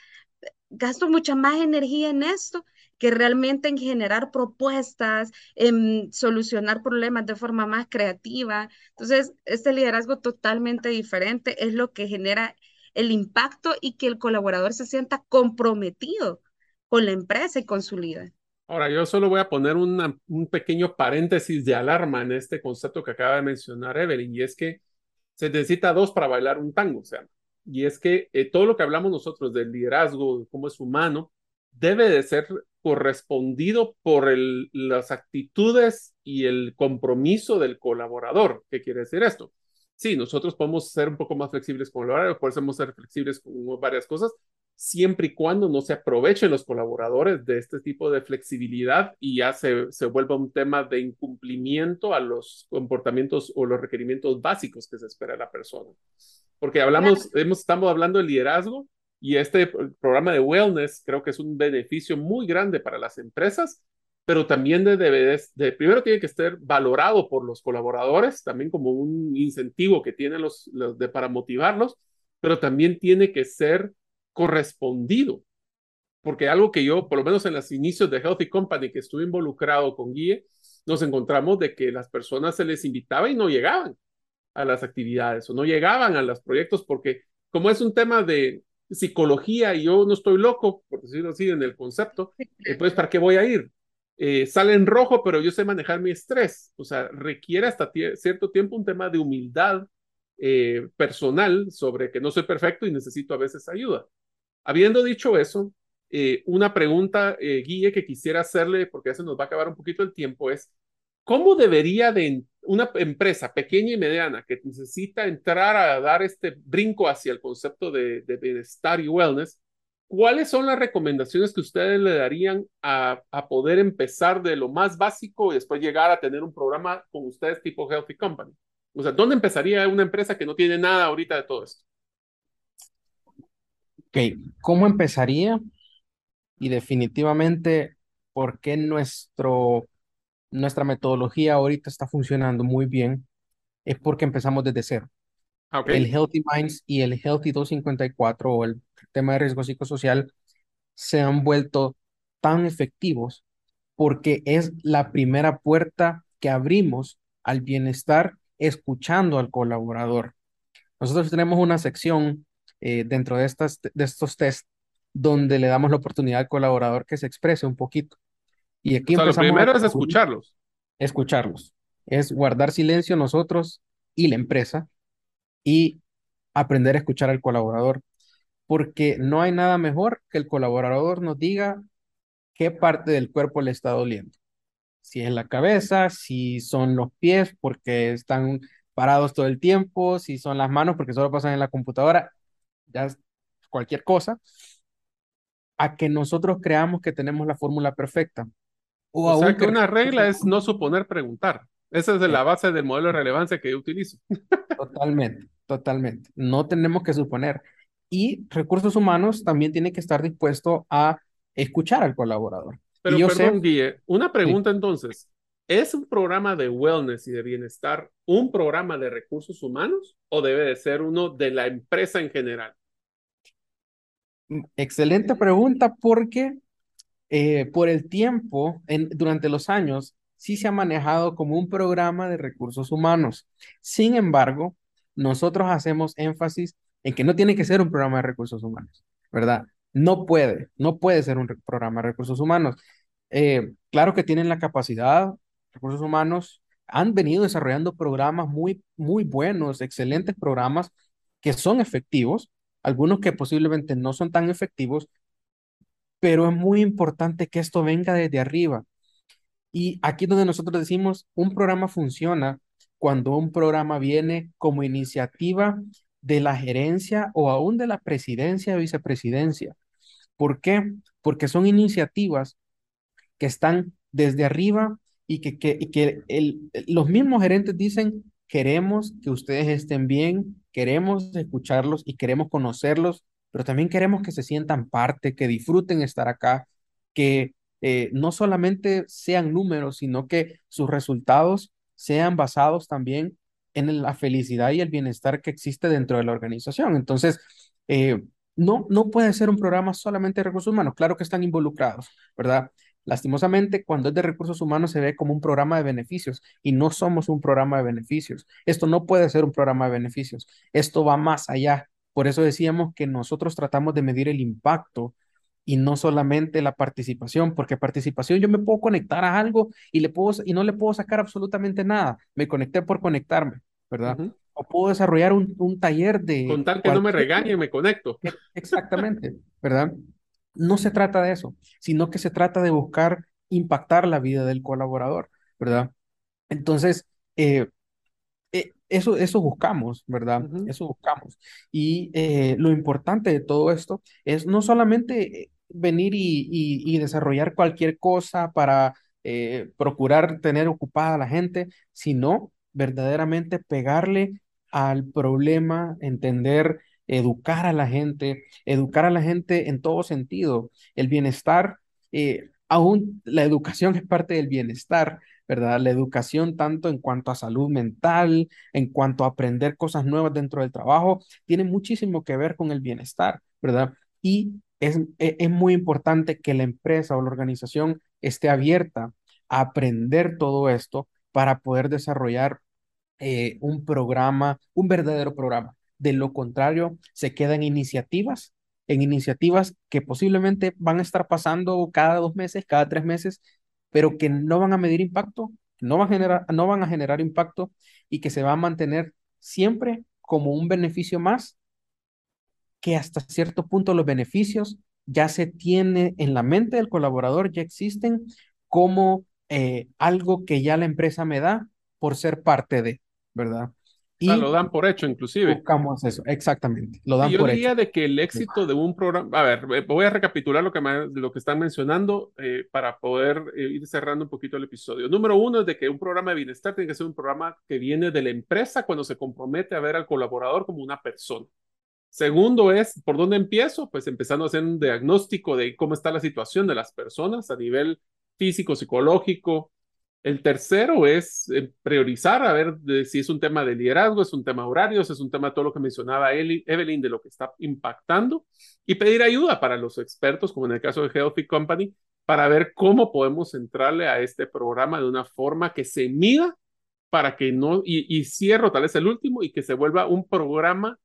gasto mucha más energía en esto que realmente en generar propuestas, en solucionar problemas de forma más creativa. Entonces, este liderazgo totalmente diferente es lo que genera el impacto y que el colaborador se sienta comprometido con la empresa y con su líder. Ahora, yo solo voy a poner un pequeño paréntesis de alarma en este concepto que acaba de mencionar Evelyn, y es que se necesita dos para bailar un tango, o sea, y es que eh, todo lo que hablamos nosotros del liderazgo, de cómo es humano, debe de ser correspondido por el, las actitudes y el compromiso del colaborador. ¿Qué quiere decir esto? Sí, nosotros podemos ser un poco más flexibles con el horario, podemos ser flexibles con varias cosas, siempre y cuando no se aprovechen los colaboradores de este tipo de flexibilidad y ya se, se vuelva un tema de incumplimiento a los comportamientos o los requerimientos básicos que se espera de la persona. Porque hablamos, hemos, estamos hablando de liderazgo y este programa de wellness creo que es un beneficio muy grande para las empresas, pero también de, de, primero tiene que ser valorado por los colaboradores, también como un incentivo que tienen los, los de, para motivarlos, pero también tiene que ser correspondido. Porque algo que yo, por lo menos en los inicios de Healthy Company, que estuve involucrado con Guille, nos encontramos de que las personas se les invitaba y no llegaban a las actividades o no llegaban a los proyectos porque como es un tema de psicología y yo no estoy loco, por decirlo así, en el concepto, eh, pues ¿para qué voy a ir? Eh, sale en rojo, pero yo sé manejar mi estrés. O sea, requiere hasta cierto tiempo un tema de humildad eh, personal sobre que no soy perfecto y necesito a veces ayuda. Habiendo dicho eso, eh, una pregunta, eh, Guille, que quisiera hacerle, porque ya se nos va a acabar un poquito el tiempo, es, ¿cómo debería de una empresa pequeña y mediana que necesita entrar a dar este brinco hacia el concepto de, bienestar y wellness, ¿cuáles son las recomendaciones que ustedes le darían a, a, poder empezar de lo más básico y después llegar a tener un programa con ustedes tipo Healthy Company? O sea, ¿dónde empezaría una empresa que no tiene nada ahorita de todo esto? Ok, ¿cómo empezaría? Y definitivamente, ¿por qué nuestro, nuestra metodología ahorita está funcionando muy bien? Es porque empezamos desde cero. Ah, okay. El Healthy Minds y el Healthy 254 o el tema de riesgo psicosocial se han vuelto tan efectivos porque es la primera puerta que abrimos al bienestar escuchando al colaborador. Nosotros tenemos una sección eh, dentro de, estas, de estos test donde le damos la oportunidad al colaborador que se exprese un poquito. Y aquí lo primero es escucharlos. Escucharlos. Es guardar silencio nosotros y la empresa y aprender a escuchar al colaborador. Porque no hay nada mejor que el colaborador nos diga qué parte del cuerpo le está doliendo. Si es la cabeza, si son los pies porque están parados todo el tiempo, si son las manos porque solo pasan en la computadora, ya cualquier cosa, a que nosotros creamos que tenemos la fórmula perfecta. O, sea que una regla es no suponer preguntar. Esa es la base del modelo de relevancia que yo utilizo. Totalmente, totalmente. No tenemos que suponer. Y recursos humanos también tiene que estar dispuesto a escuchar al colaborador. Pero perdón, Guille, una pregunta entonces. ¿Es un programa de wellness y de bienestar un programa de recursos humanos o debe de ser uno de la empresa en general? Excelente pregunta porque eh, por el tiempo, en, durante los años, sí se ha manejado como un programa de recursos humanos. Sin embargo, nosotros hacemos énfasis en que no tiene que ser un programa de recursos humanos, ¿verdad? No puede, no puede ser un programa de recursos humanos. Eh, claro que tienen la capacidad, recursos humanos han venido desarrollando programas muy, muy buenos, excelentes programas que son efectivos, algunos que posiblemente no son tan efectivos, pero es muy importante que esto venga desde arriba. Y aquí es donde nosotros decimos, un programa funciona cuando un programa viene como iniciativa de la gerencia o aún de la presidencia o vicepresidencia. ¿Por qué? Porque son iniciativas que están desde arriba y que, que, que el, los mismos gerentes dicen, queremos que ustedes estén bien, queremos escucharlos y queremos conocerlos, pero también queremos que se sientan parte, que disfruten estar acá, que eh, no solamente sean números, sino que sus resultados sean basados también en la felicidad y el bienestar que existe dentro de la organización. Entonces, eh, no, no puede ser un programa solamente de recursos humanos, claro que están involucrados, ¿verdad? Lastimosamente, cuando es de recursos humanos se ve como un programa de beneficios y no somos un programa de beneficios. Esto no puede ser un programa de beneficios. Esto va más allá. Por eso decíamos que nosotros tratamos de medir el impacto y no solamente la participación, porque participación yo me puedo conectar a algo y, le puedo, y no le puedo sacar absolutamente nada. Me conecté por conectarme, ¿verdad? O puedo desarrollar un, un taller de... Con tal que no me regañe, me conecto. Exactamente, ¿verdad? No se trata de eso, sino que se trata de buscar impactar la vida del colaborador, ¿verdad? Entonces, eh, eh, eso, eso buscamos, ¿verdad? Eso buscamos. Y eh, lo importante de todo esto es no solamente venir y, y, desarrollar cualquier cosa para procurar tener ocupada a la gente, sino verdaderamente pegarle al problema, entender, educar a la gente, educar a la gente en todo sentido. El bienestar, eh, aún la educación es parte del bienestar, ¿verdad? La educación tanto en cuanto a salud mental, en cuanto a aprender cosas nuevas dentro del trabajo, tiene muchísimo que ver con el bienestar, ¿verdad? Y es, e, es muy importante que la empresa o la organización esté abierta a aprender todo esto para poder desarrollar eh, un programa, un verdadero programa. De lo contrario, se quedan iniciativas, en iniciativas que posiblemente van a estar pasando cada dos meses, cada tres meses, pero que no van a medir impacto, no van a generar, no van a generar impacto y que se va a mantener siempre como un beneficio más, que hasta cierto punto los beneficios ya se tiene en la mente del colaborador, ya existen como eh, algo que ya la empresa me da por ser parte de. ¿verdad? Y lo dan por hecho, inclusive. Buscamos eso, exactamente. Lo dan yo por diría de que el éxito de un programa, a ver, eh, voy a recapitular lo que, lo que están mencionando eh, para poder eh, ir cerrando un poquito el episodio. Número uno es de que un programa de bienestar tiene que ser un programa que viene de la empresa cuando se compromete a ver al colaborador como una persona. Segundo es, ¿por dónde empiezo? Pues empezando a hacer un diagnóstico de cómo está la situación de las personas a nivel físico, psicológico, el tercero es eh, priorizar, a ver si es un tema de liderazgo, es un tema horario, es un tema de todo lo que mencionaba Evelyn, de lo que está impactando, y pedir ayuda para los expertos, como en el caso de Healthy Company, para ver cómo podemos entrarle a este programa de una forma que se mida para que no, y, y cierro tal vez el último, y que se vuelva un programa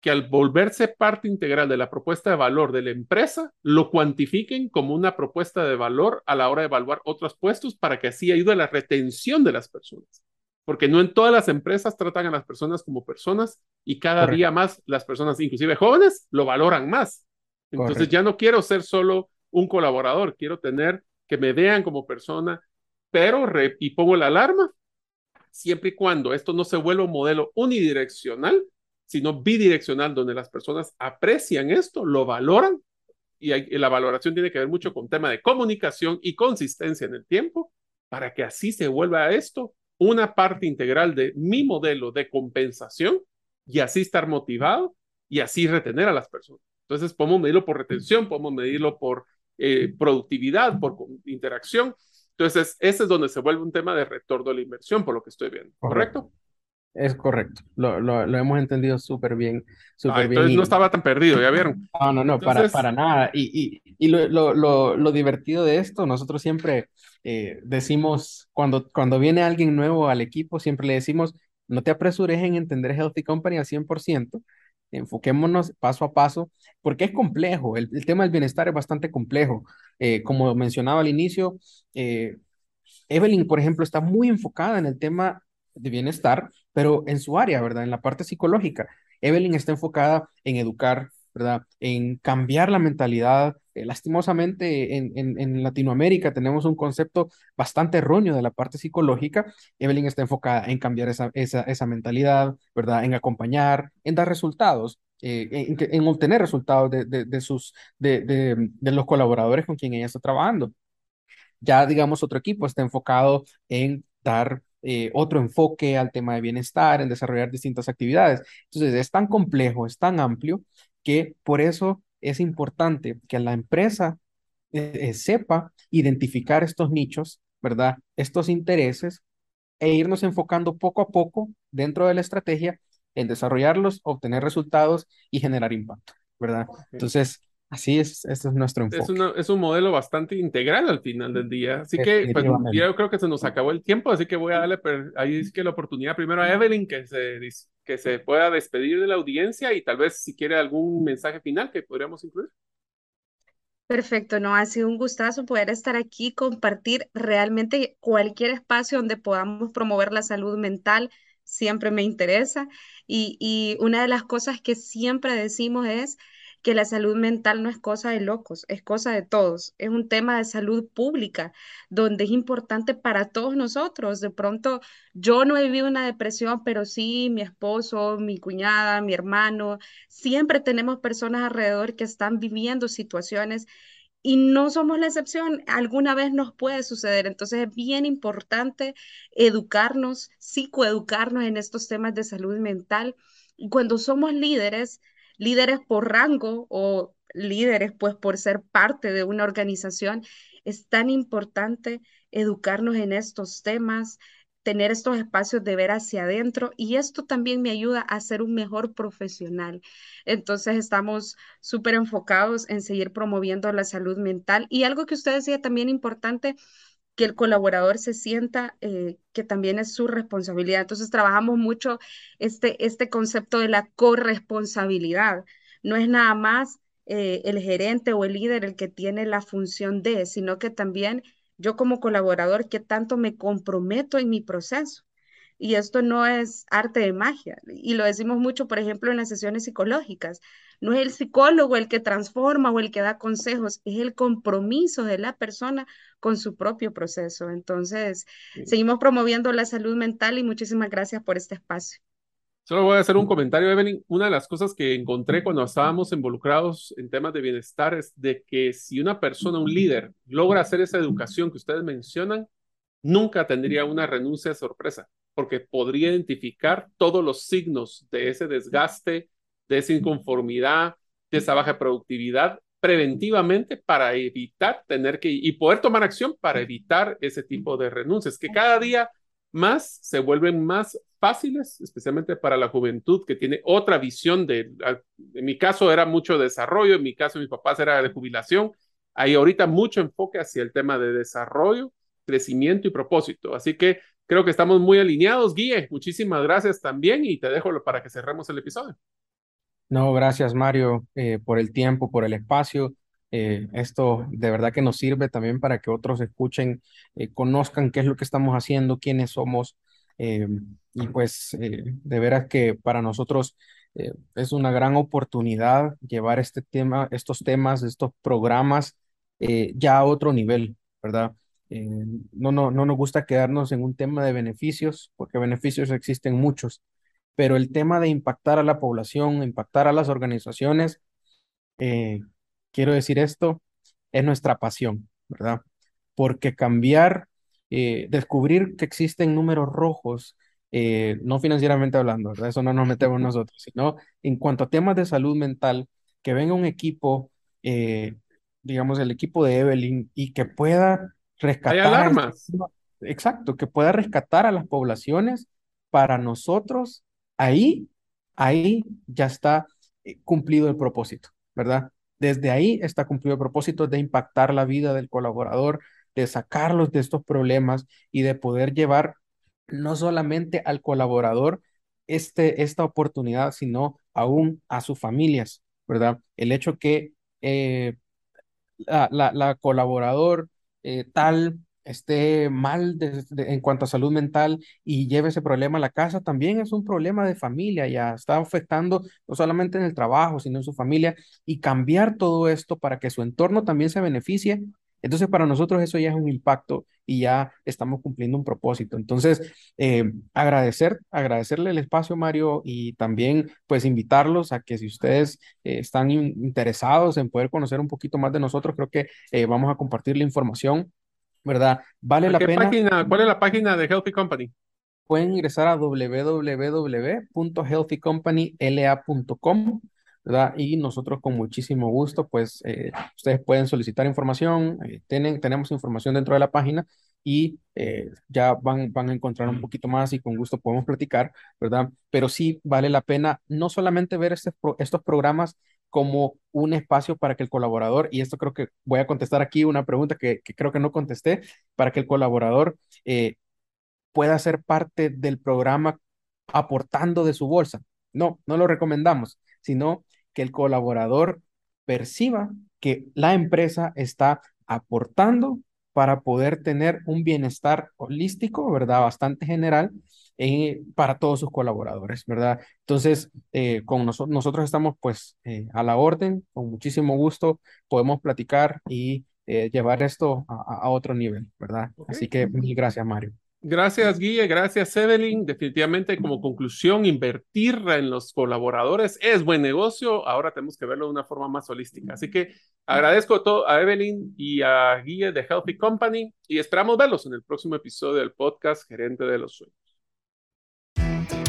que al volverse parte integral de la propuesta de valor de la empresa, lo cuantifiquen como una propuesta de valor a la hora de evaluar otros puestos para que así ayude a la retención de las personas. Porque no en todas las empresas tratan a las personas como personas y cada día más las personas, inclusive jóvenes, lo valoran más. Entonces ya no quiero ser solo un colaborador, quiero tener que me vean como persona, pero, y pongo la alarma, siempre y cuando esto no se vuelva un modelo unidireccional, sino bidireccional, donde las personas aprecian esto, lo valoran, y, la valoración tiene que ver mucho con tema de comunicación y consistencia en el tiempo, para que así se vuelva esto una parte integral de mi modelo de compensación y así estar motivado y así retener a las personas. Entonces, podemos medirlo por retención, podemos medirlo por eh, productividad, por interacción. Entonces, ese es donde se vuelve un tema de retorno de la inversión, por lo que estoy viendo. ¿Correcto? Es correcto, lo, lo, lo hemos entendido súper bien, súper bien. Entonces no estaba tan perdido, ya vieron. No, no, no, para, para nada. Y, y, y lo, lo, lo, divertido de esto, nosotros siempre eh, decimos, cuando, cuando viene alguien nuevo al equipo, siempre le decimos, no te apresures en entender Healthy Company al 100%, enfoquémonos paso a paso, porque es complejo, el, el tema del bienestar es bastante complejo. Eh, como mencionaba al inicio, eh, Evelyn, por ejemplo, está muy enfocada en el tema de bienestar, pero en su área, ¿verdad? En la parte psicológica. Evelyn está enfocada en educar, ¿verdad? En cambiar la mentalidad. Eh, lastimosamente, en, en, Latinoamérica tenemos un concepto bastante erróneo de la parte psicológica. Evelyn está enfocada en cambiar esa, esa, esa mentalidad, ¿verdad? En acompañar, en dar resultados. Eh, en, en, obtener resultados de, de, de sus, de, de, los colaboradores con quien ella está trabajando. Ya, digamos, otro equipo está enfocado en dar eh, otro enfoque al tema de bienestar, en desarrollar distintas actividades. Entonces, es tan complejo, es tan amplio, que por eso es importante que la empresa eh, eh, sepa identificar estos nichos, ¿verdad? Estos intereses e irnos enfocando poco a poco dentro de la estrategia en desarrollarlos, obtener resultados y generar impacto, ¿verdad? Entonces, Así es, este es nuestro enfoque. Es, es, un modelo bastante integral al final del día. Así que pues, yo creo que se nos acabó el tiempo, así que voy a darle ahí es que la oportunidad primero a Evelyn que se, que se pueda despedir de la audiencia y tal vez si quiere algún mensaje final que podríamos incluir. Perfecto, no, ha sido un gustazo poder estar aquí, compartir realmente cualquier espacio donde podamos promover la salud mental, siempre me interesa. Y, y una de las cosas que siempre decimos es que la salud mental no es cosa de locos, es cosa de todos, es un tema de salud pública, donde es importante para todos nosotros. De pronto, yo no he vivido una depresión, pero sí mi esposo, mi cuñada, mi hermano, siempre tenemos personas alrededor que están viviendo situaciones y no somos la excepción, alguna vez nos puede suceder. Entonces es bien importante educarnos, psicoeducarnos en estos temas de salud mental. Y cuando somos líderes, líderes por rango o líderes pues por ser parte de una organización, es tan importante educarnos en estos temas, tener estos espacios de ver hacia adentro y esto también me ayuda a ser un mejor profesional. Entonces estamos súper enfocados en seguir promoviendo la salud mental y algo que usted decía también importante, que el colaborador se sienta eh, que también es su responsabilidad. Entonces trabajamos mucho este, este concepto de la corresponsabilidad. No es nada más eh, el gerente o el líder el que tiene la función de, sino que también yo como colaborador, qué tanto me comprometo en mi proceso. Y esto no es arte de magia. Y lo decimos mucho, por ejemplo, en las sesiones psicológicas. No es el psicólogo el que transforma o el que da consejos, es el compromiso de la persona con su propio proceso. Entonces, seguimos promoviendo la salud mental y muchísimas gracias por este espacio. Solo voy a hacer un comentario, Evelyn. Una de las cosas que encontré cuando estábamos involucrados en temas de bienestar es de que si una persona, un líder, logra hacer esa educación que ustedes mencionan, nunca tendría una renuncia de sorpresa, porque podría identificar todos los signos de ese desgaste, de esa inconformidad, de esa baja productividad preventivamente para evitar tener que y poder tomar acción para evitar ese tipo de renuncias que cada día más se vuelven más fáciles, especialmente para la juventud que tiene otra visión de, en mi caso era mucho desarrollo, en mi caso mis papás era de jubilación, hay ahorita mucho enfoque hacia el tema de desarrollo, crecimiento y propósito. Así que creo que estamos muy alineados. Guille, muchísimas gracias también y te dejo para que cerremos el episodio. No, gracias Mario eh, por el tiempo, por el espacio. Eh, esto de verdad que nos sirve también para que otros escuchen, eh, conozcan qué es lo que estamos haciendo, quiénes somos. Y pues de veras que para nosotros es una gran oportunidad llevar este tema, estos temas, estos programas ya a otro nivel, ¿verdad? No, no, no nos gusta quedarnos en un tema de beneficios, porque beneficios existen muchos, pero el tema de impactar a la población, impactar a las organizaciones, quiero decir esto, es nuestra pasión, ¿verdad? Porque cambiar, eh, descubrir que existen números rojos, eh, no financieramente hablando, ¿verdad? Eso no nos metemos nosotros, sino en cuanto a temas de salud mental, que venga un equipo, eh, digamos, el equipo de Evelyn, y que pueda rescatar. Hay alarmas. Exacto, que pueda rescatar a las poblaciones para nosotros, ahí, ahí ya está cumplido el propósito, ¿verdad? Desde ahí está cumplido el propósito de impactar la vida del colaborador, de sacarlos de estos problemas y de poder llevar no solamente al colaborador este, esta oportunidad, sino aún a sus familias, ¿verdad? El hecho que eh, la, la, colaborador eh, tal esté mal en cuanto a salud mental y lleve ese problema a la casa, también es un problema de familia, ya está afectando no solamente en el trabajo, sino en su familia, y cambiar todo esto para que su entorno también se beneficie. Entonces, para nosotros eso ya es un impacto y ya estamos cumpliendo un propósito. Entonces, eh, agradecer, agradecerle el espacio, Mario, y también pues invitarlos a que si ustedes eh, están interesados en poder conocer un poquito más de nosotros, creo que eh, vamos a compartir la información ¿verdad? Vale la pena. Página, ¿Cuál es la página de Healthy Company? Pueden ingresar a www.healthycompanyla.com, ¿verdad? Y nosotros con muchísimo gusto, pues eh, ustedes pueden solicitar información, eh, tienen, tenemos información dentro de la página y eh, ya van, van a encontrar un poquito más y con gusto podemos platicar, ¿verdad? Pero sí vale la pena no solamente ver este, estos programas como un espacio para que el colaborador, y esto creo que voy a contestar aquí una pregunta que, creo que no contesté, para que el colaborador eh, pueda ser parte del programa aportando de su bolsa. No, no lo recomendamos, sino que el colaborador perciba que la empresa está aportando para poder tener un bienestar holístico, ¿verdad? Bastante general para todos sus colaboradores, ¿verdad? Entonces, eh, con nosotros estamos pues eh, a la orden, con muchísimo gusto podemos platicar y llevar esto a, otro nivel, ¿verdad? Así que mil gracias, Mario. Gracias, Guille. Gracias, Evelyn. Definitivamente, como conclusión, invertir en los colaboradores es buen negocio. Ahora tenemos que verlo de una forma más holística. Así que agradezco todo a Evelyn y a Guille de Healthy Company y esperamos verlos en el próximo episodio del podcast Gerente de los Sueños.